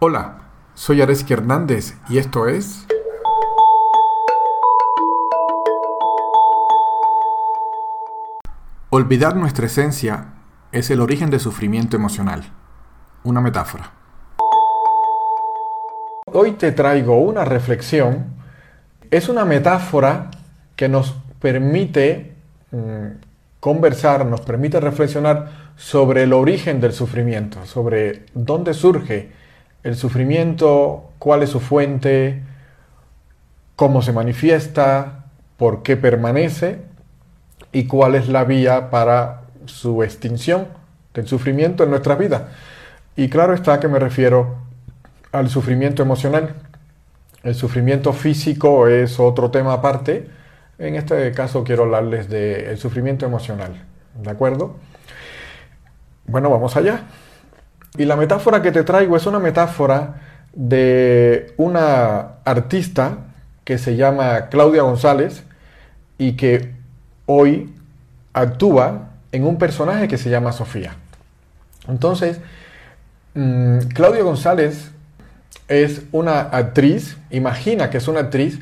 Hola, soy Areski Hernández y esto es... Olvidar nuestra esencia es el origen del sufrimiento emocional. Una metáfora. Hoy te traigo una reflexión. Es una metáfora que nos permite mm, conversar, nos permite reflexionar sobre el origen del sufrimiento, sobre dónde surge el sufrimiento, cuál es su fuente, cómo se manifiesta, por qué permanece y cuál es la vía para su extinción del sufrimiento en nuestra vida. Y claro está que me refiero al sufrimiento emocional. El sufrimiento físico es otro tema aparte. En este caso quiero hablarles del sufrimiento emocional. ¿De acuerdo? Bueno, vamos allá. Y la metáfora que te traigo es una metáfora de una artista que se llama Claudia González y que hoy actúa en un personaje que se llama Sofía. Entonces, mm, Claudia González es una actriz, imagina que es una actriz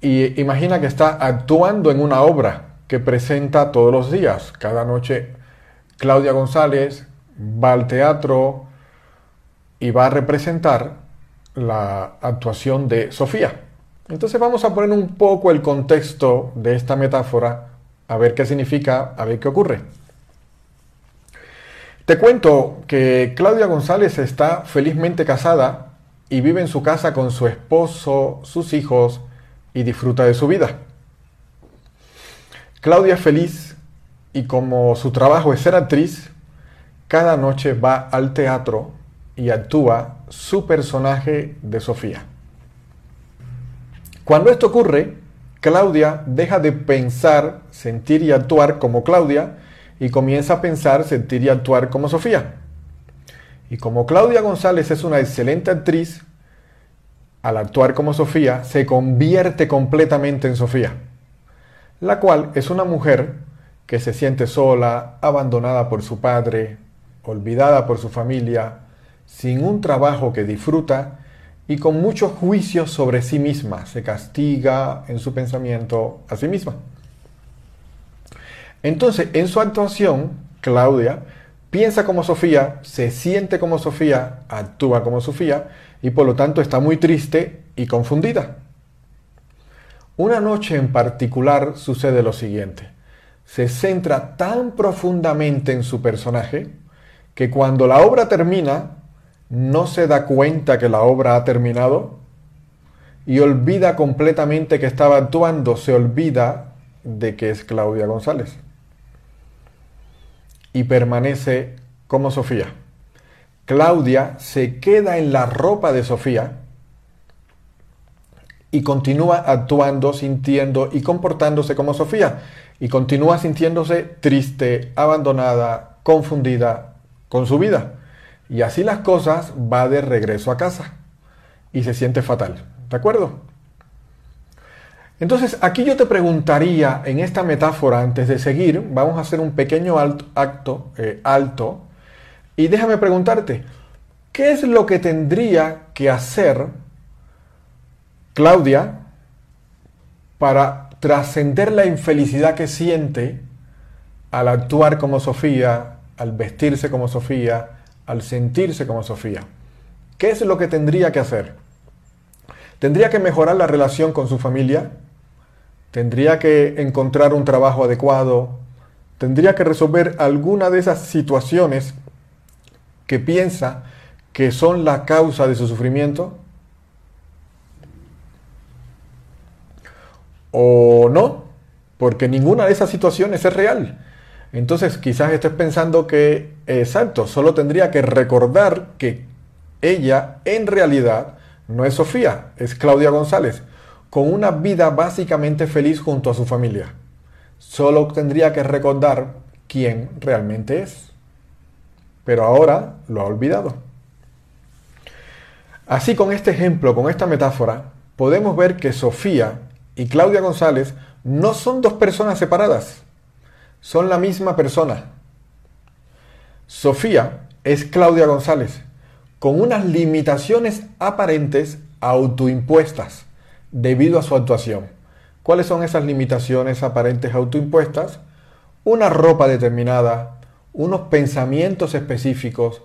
y imagina que está actuando en una obra que presenta todos los días. Cada noche Claudia González va al teatro y va a representar la actuación de Sofía. Entonces vamos a poner un poco el contexto de esta metáfora, a ver qué significa, a ver qué ocurre. Te cuento que Claudia González está felizmente casada y vive en su casa con su esposo, sus hijos y disfruta de su vida. Claudia es feliz y como su trabajo es ser actriz, cada noche va al teatro y actúa su personaje de Sofía. Cuando esto ocurre, Claudia deja de pensar, sentir y actuar como Claudia y comienza a pensar, sentir y actuar como Sofía. Y como Claudia González es una excelente actriz, al actuar como Sofía, se convierte completamente en Sofía, la cual es una mujer que se siente sola, abandonada por su padre, olvidada por su familia, sin un trabajo que disfruta y con muchos juicios sobre sí misma. Se castiga en su pensamiento a sí misma. Entonces, en su actuación, Claudia piensa como Sofía, se siente como Sofía, actúa como Sofía y por lo tanto está muy triste y confundida. Una noche en particular sucede lo siguiente. Se centra tan profundamente en su personaje que cuando la obra termina, no se da cuenta que la obra ha terminado y olvida completamente que estaba actuando, se olvida de que es Claudia González. Y permanece como Sofía. Claudia se queda en la ropa de Sofía y continúa actuando, sintiendo y comportándose como Sofía. Y continúa sintiéndose triste, abandonada, confundida, con su vida. Y así las cosas va de regreso a casa y se siente fatal. ¿De acuerdo? Entonces, aquí yo te preguntaría en esta metáfora, antes de seguir, vamos a hacer un pequeño alto, acto eh, alto, y déjame preguntarte, ¿qué es lo que tendría que hacer Claudia para trascender la infelicidad que siente al actuar como Sofía, al vestirse como Sofía, al sentirse como Sofía. ¿Qué es lo que tendría que hacer? Tendría que mejorar la relación con su familia, tendría que encontrar un trabajo adecuado, tendría que resolver alguna de esas situaciones que piensa que son la causa de su sufrimiento. O no, porque ninguna de esas situaciones es real. Entonces quizás estés pensando que, exacto, solo tendría que recordar que ella en realidad no es Sofía, es Claudia González, con una vida básicamente feliz junto a su familia. Solo tendría que recordar quién realmente es. Pero ahora lo ha olvidado. Así con este ejemplo, con esta metáfora, podemos ver que Sofía y Claudia González no son dos personas separadas son la misma persona. Sofía es Claudia González, con unas limitaciones aparentes autoimpuestas debido a su actuación. ¿Cuáles son esas limitaciones aparentes autoimpuestas? Una ropa determinada, unos pensamientos específicos,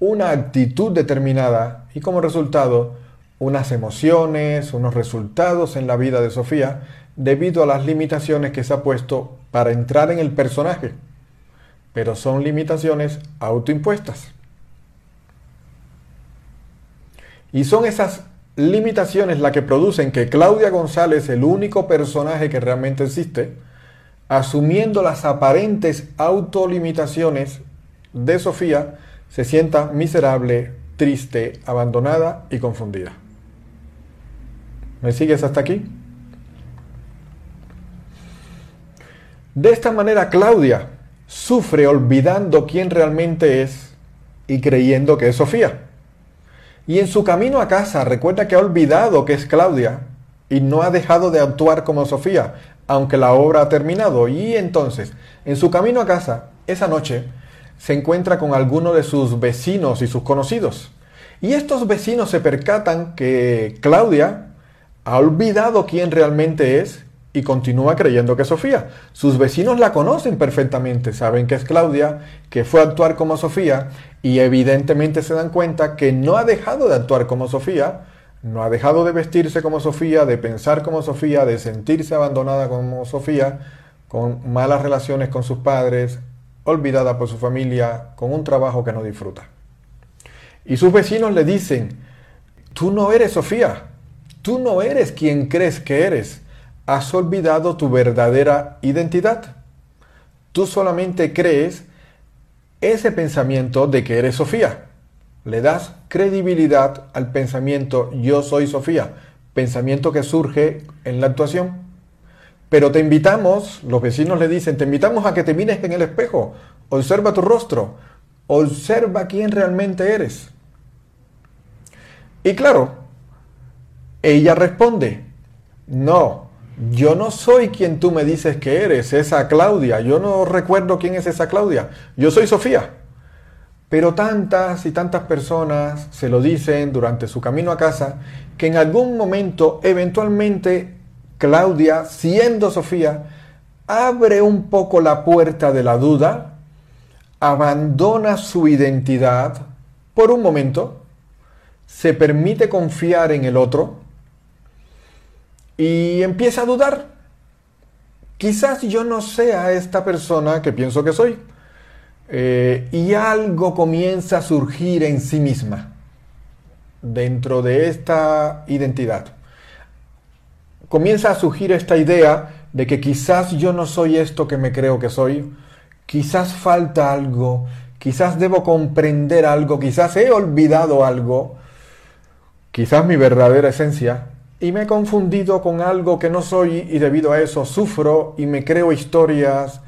una actitud determinada y como resultado unas emociones, unos resultados en la vida de Sofía debido a las limitaciones que se ha puesto para entrar en el personaje. Pero son limitaciones autoimpuestas. Y son esas limitaciones las que producen que Claudia González, el único personaje que realmente existe, asumiendo las aparentes autolimitaciones de Sofía, se sienta miserable, triste, abandonada y confundida. ¿Me sigues hasta aquí? De esta manera Claudia sufre olvidando quién realmente es y creyendo que es Sofía. Y en su camino a casa recuerda que ha olvidado que es Claudia y no ha dejado de actuar como Sofía, aunque la obra ha terminado. Y entonces, en su camino a casa, esa noche, se encuentra con alguno de sus vecinos y sus conocidos. Y estos vecinos se percatan que Claudia ha olvidado quién realmente es y continúa creyendo que es Sofía. Sus vecinos la conocen perfectamente, saben que es Claudia, que fue a actuar como Sofía y evidentemente se dan cuenta que no ha dejado de actuar como Sofía, no ha dejado de vestirse como Sofía, de pensar como Sofía, de sentirse abandonada como Sofía, con malas relaciones con sus padres, olvidada por su familia, con un trabajo que no disfruta. Y sus vecinos le dicen, tú no eres Sofía, tú no eres quien crees que eres has olvidado tu verdadera identidad. Tú solamente crees ese pensamiento de que eres Sofía. Le das credibilidad al pensamiento yo soy Sofía, pensamiento que surge en la actuación. Pero te invitamos, los vecinos le dicen, te invitamos a que te mires en el espejo, observa tu rostro, observa quién realmente eres. Y claro, ella responde, no, yo no soy quien tú me dices que eres, esa Claudia. Yo no recuerdo quién es esa Claudia. Yo soy Sofía. Pero tantas y tantas personas se lo dicen durante su camino a casa que en algún momento, eventualmente, Claudia, siendo Sofía, abre un poco la puerta de la duda, abandona su identidad por un momento, se permite confiar en el otro, y empieza a dudar. Quizás yo no sea esta persona que pienso que soy. Eh, y algo comienza a surgir en sí misma dentro de esta identidad. Comienza a surgir esta idea de que quizás yo no soy esto que me creo que soy, quizás falta algo, quizás debo comprender algo, quizás he olvidado algo, quizás mi verdadera esencia y me he confundido con algo que no soy y debido a eso sufro y me creo historias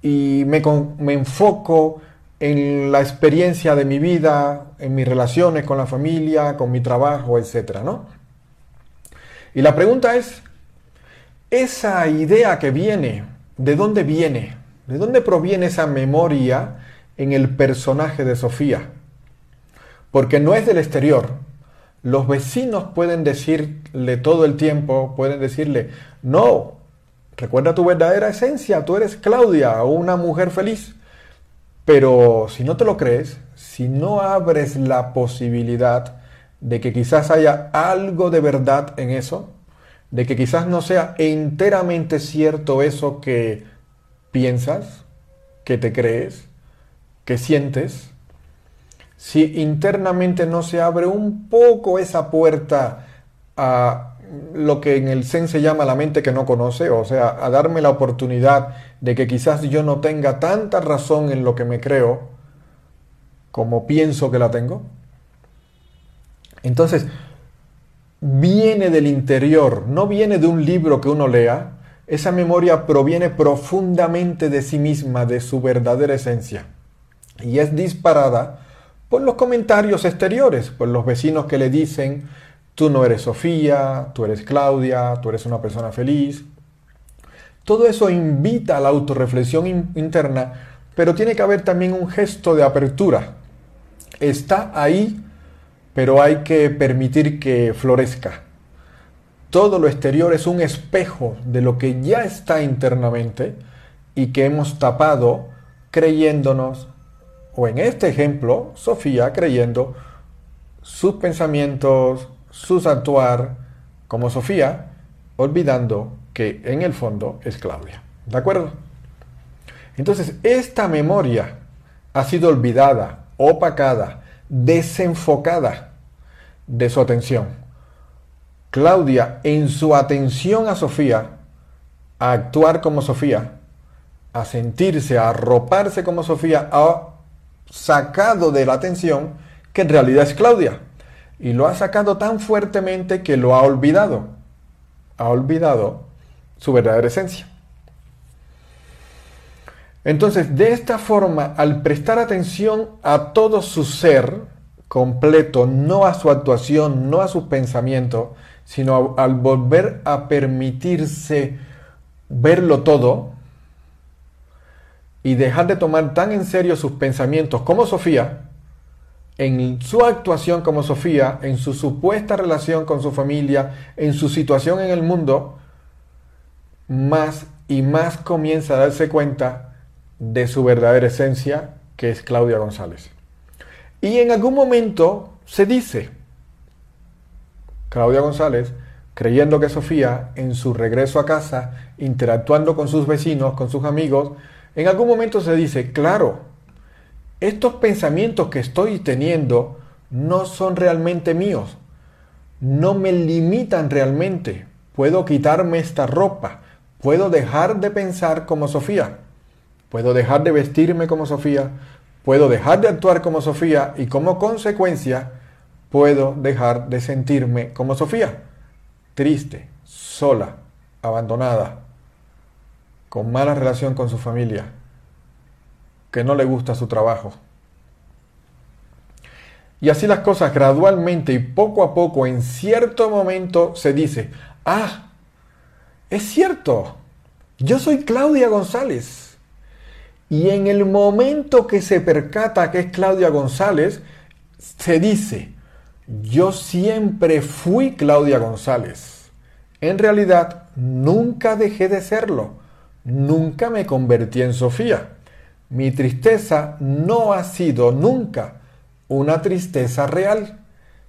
y me, me, enfoco en la experiencia de mi vida, en mis relaciones con la familia, con mi trabajo, etc. ¿no? Y la pregunta es, esa idea que viene, ¿de dónde viene? ¿De dónde proviene esa memoria en el personaje de Sofía? Porque no es del exterior, los vecinos pueden decirle todo el tiempo, pueden decirle, no, recuerda tu verdadera esencia, tú eres Claudia, una mujer feliz. Pero si no te lo crees, si no abres la posibilidad de que quizás haya algo de verdad en eso, de que quizás no sea enteramente cierto eso que piensas, que te crees, que sientes, si internamente no se abre un poco esa puerta a lo que en el Zen se llama la mente que no conoce, o sea, a darme la oportunidad de que quizás yo no tenga tanta razón en lo que me creo como pienso que la tengo. Entonces, viene del interior, no viene de un libro que uno lea, esa memoria proviene profundamente de sí misma, de su verdadera esencia, y es disparada por los comentarios exteriores, por los vecinos que le dicen, tú no eres Sofía, tú eres Claudia, tú eres una persona feliz. Todo eso invita a la autorreflexión interna, pero tiene que haber también un gesto de apertura. Está ahí pero hay que permitir que florezca. Todo lo exterior es un espejo de lo que ya está internamente y que hemos tapado creyéndonos, o en este ejemplo, Sofía creyendo sus pensamientos, sus actuar como Sofía, olvidando que en el fondo es Claudia. ¿De acuerdo? Entonces, esta memoria ha sido olvidada, opacada, desenfocada de su atención. Claudia, en su atención a Sofía, a actuar como Sofía, a sentirse, a arroparse como Sofía, ha sacado de la atención que en realidad es Claudia. Y lo ha sacado tan fuertemente que lo ha olvidado. Ha olvidado su verdadera esencia. Entonces, de esta forma, al prestar atención a todo su ser completo, no a su actuación, no a su pensamiento, sino al volver a permitirse verlo todo y dejar de tomar tan en serio sus pensamientos como Sofía, en su actuación como Sofía, en su supuesta relación con su familia, en su situación en el mundo, más y más comienza a darse cuenta de su verdadera esencia, que es Claudia González. Y en algún momento se dice, Claudia González, creyendo que Sofía, en su regreso a casa, interactuando con sus vecinos, con sus amigos, en algún momento se dice, claro, estos pensamientos que estoy teniendo no son realmente míos, no me limitan realmente, puedo quitarme esta ropa, puedo dejar de pensar como Sofía. Puedo dejar de vestirme como Sofía, puedo dejar de actuar como Sofía y como consecuencia puedo dejar de sentirme como Sofía. Triste, sola, abandonada, con mala relación con su familia, que no le gusta su trabajo. Y así las cosas gradualmente y poco a poco en cierto momento se dice, ah, es cierto, yo soy Claudia González y en el momento que se percata que es Claudia González, se dice, yo siempre fui Claudia González. En realidad, nunca dejé de serlo. Nunca me convertí en Sofía. Mi tristeza no ha sido nunca una tristeza real.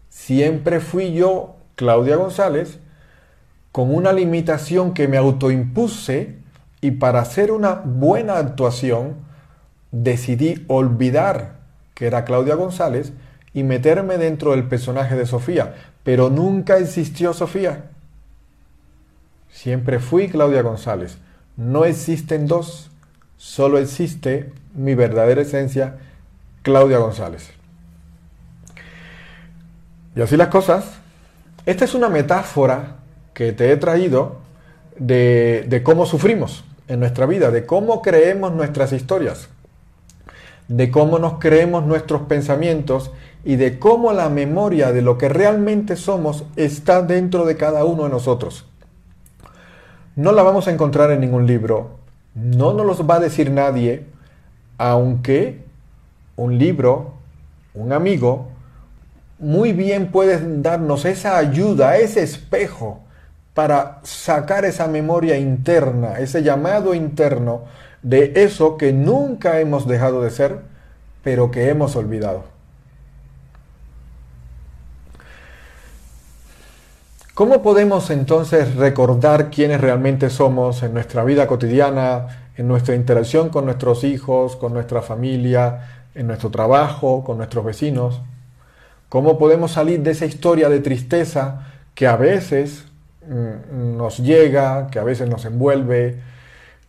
Siempre fui yo, Claudia González, con una limitación que me autoimpuse y para hacer una buena actuación decidí olvidar que era Claudia González y meterme dentro del personaje de Sofía. Pero nunca existió Sofía. Siempre fui Claudia González. No existen dos, solo existe mi verdadera esencia, Claudia González. Y así las cosas. Esta es una metáfora que te he traído de, de cómo sufrimos en nuestra vida, de cómo creemos nuestras historias, de cómo nos creemos nuestros pensamientos y de cómo la memoria de lo que realmente somos está dentro de cada uno de nosotros. No la vamos a encontrar en ningún libro, no nos los va a decir nadie, aunque un libro, un amigo, muy bien puede darnos esa ayuda, ese espejo para sacar esa memoria interna, ese llamado interno de eso que nunca hemos dejado de ser, pero que hemos olvidado. ¿Cómo podemos entonces recordar quiénes realmente somos en nuestra vida cotidiana, en nuestra interacción con nuestros hijos, con nuestra familia, en nuestro trabajo, con nuestros vecinos? ¿Cómo podemos salir de esa historia de tristeza que a veces Mm, nos llega, que a veces nos envuelve,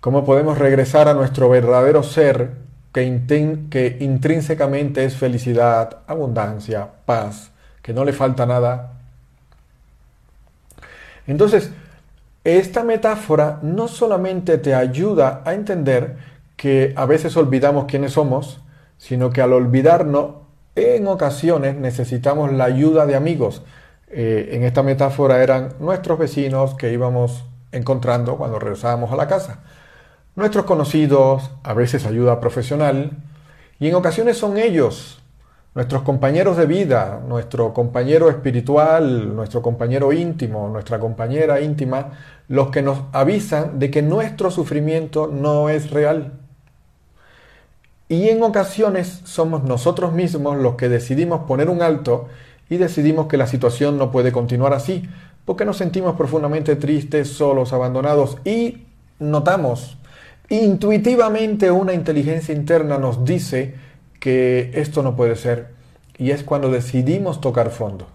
cómo podemos regresar a nuestro verdadero ser que, que intrínsecamente es felicidad, abundancia, paz, que no le falta nada. Entonces, esta metáfora no solamente te ayuda a entender que a veces olvidamos quiénes somos, sino que al olvidarnos, en ocasiones necesitamos la ayuda de amigos, eh, en esta metáfora eran nuestros vecinos que íbamos encontrando cuando regresábamos a la casa. Nuestros conocidos, a veces ayuda profesional, y en ocasiones son ellos, nuestros compañeros de vida, nuestro compañero espiritual, nuestro compañero íntimo, nuestra compañera íntima, los que nos avisan de que nuestro sufrimiento no es real. Y en ocasiones somos nosotros mismos los que decidimos poner un alto y decidimos que la situación no puede continuar así, porque nos sentimos profundamente tristes, solos, abandonados y notamos intuitivamente una inteligencia interna nos dice que esto no puede ser y es cuando decidimos tocar fondo.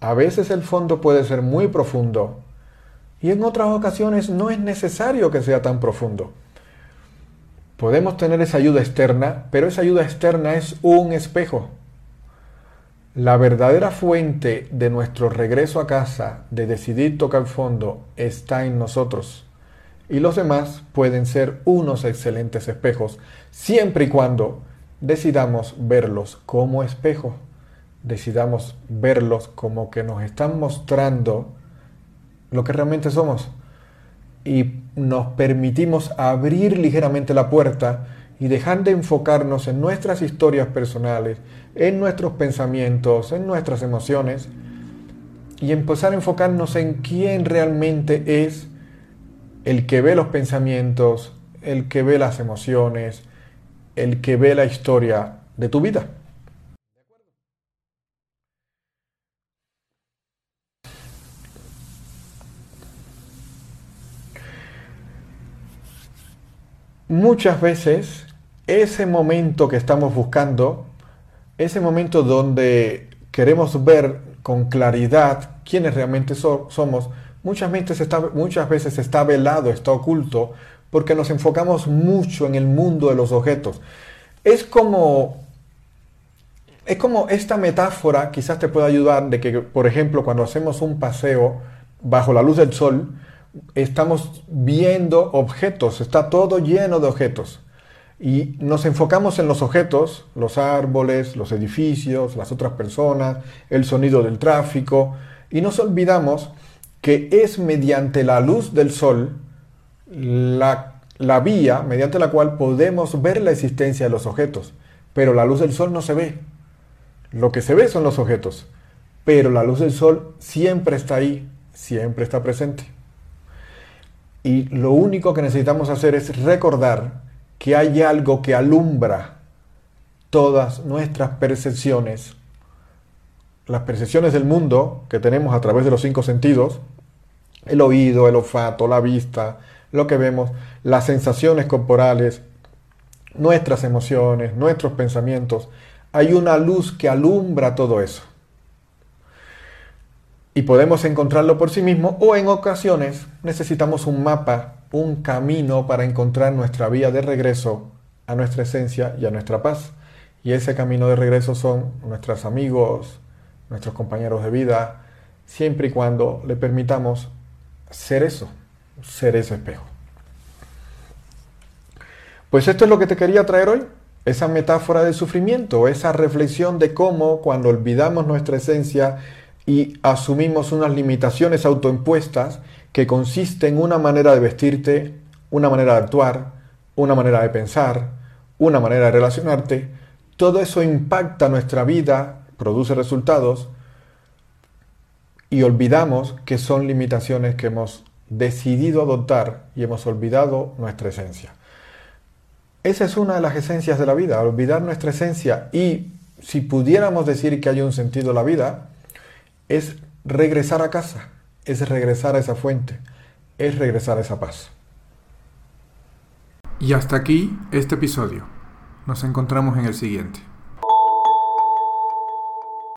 A veces el fondo puede ser muy profundo y en otras ocasiones no es necesario que sea tan profundo. Podemos tener esa ayuda externa, pero esa ayuda externa es un espejo. La verdadera fuente de nuestro regreso a casa, de decidir tocar fondo, está en nosotros. Y los demás pueden ser unos excelentes espejos, siempre y cuando decidamos verlos como espejo, decidamos verlos como que nos están mostrando lo que realmente somos. Y nos permitimos abrir ligeramente la puerta y dejar de enfocarnos en nuestras historias personales, en nuestros pensamientos, en nuestras emociones y empezar a enfocarnos en quién realmente es el que ve los pensamientos, el que ve las emociones, el que ve la historia de tu vida. Muchas veces ese momento que estamos buscando, ese momento donde queremos ver con claridad quiénes realmente somos, muchas veces, está, muchas veces está velado, está oculto, porque nos enfocamos mucho en el mundo de los objetos. Es como, es como esta metáfora quizás te pueda ayudar de que, por ejemplo, cuando hacemos un paseo bajo la luz del sol, estamos viendo objetos, está todo lleno de objetos. Y nos enfocamos en los objetos, los árboles, los edificios, las otras personas, el sonido del tráfico, y nos olvidamos que es mediante la luz del sol la, la vía mediante la cual podemos ver la existencia de los objetos, pero la luz del sol no se ve. Lo que se ve son los objetos, pero la luz del sol siempre está ahí, siempre está presente. Y lo único que necesitamos hacer es recordar que hay algo que alumbra todas nuestras percepciones, las percepciones del mundo que tenemos a través de los cinco sentidos, el oído, el olfato, la vista, lo que vemos, las sensaciones corporales, nuestras emociones, nuestros pensamientos. Hay una luz que alumbra todo eso. Y podemos encontrarlo por sí mismo o en ocasiones necesitamos un mapa, un camino para encontrar nuestra vía de regreso a nuestra esencia y a nuestra paz. Y ese camino de regreso son nuestros amigos, nuestros compañeros de vida, siempre y cuando le permitamos ser eso, ser ese espejo. Pues esto es lo que te quería traer hoy, esa metáfora del sufrimiento, esa reflexión de cómo cuando olvidamos nuestra esencia y asumimos unas limitaciones autoimpuestas que consisten en una manera de vestirte, una manera de actuar, una manera de pensar, una manera de relacionarte, todo eso impacta nuestra vida, produce resultados y olvidamos que son limitaciones que hemos decidido adoptar y hemos olvidado nuestra esencia. Esa es una de las esencias de la vida, olvidar nuestra esencia y si pudiéramos decir que hay un sentido a la vida, es regresar a casa, es regresar a esa fuente, es regresar a esa paz. Y hasta aquí este episodio. Nos encontramos en el siguiente.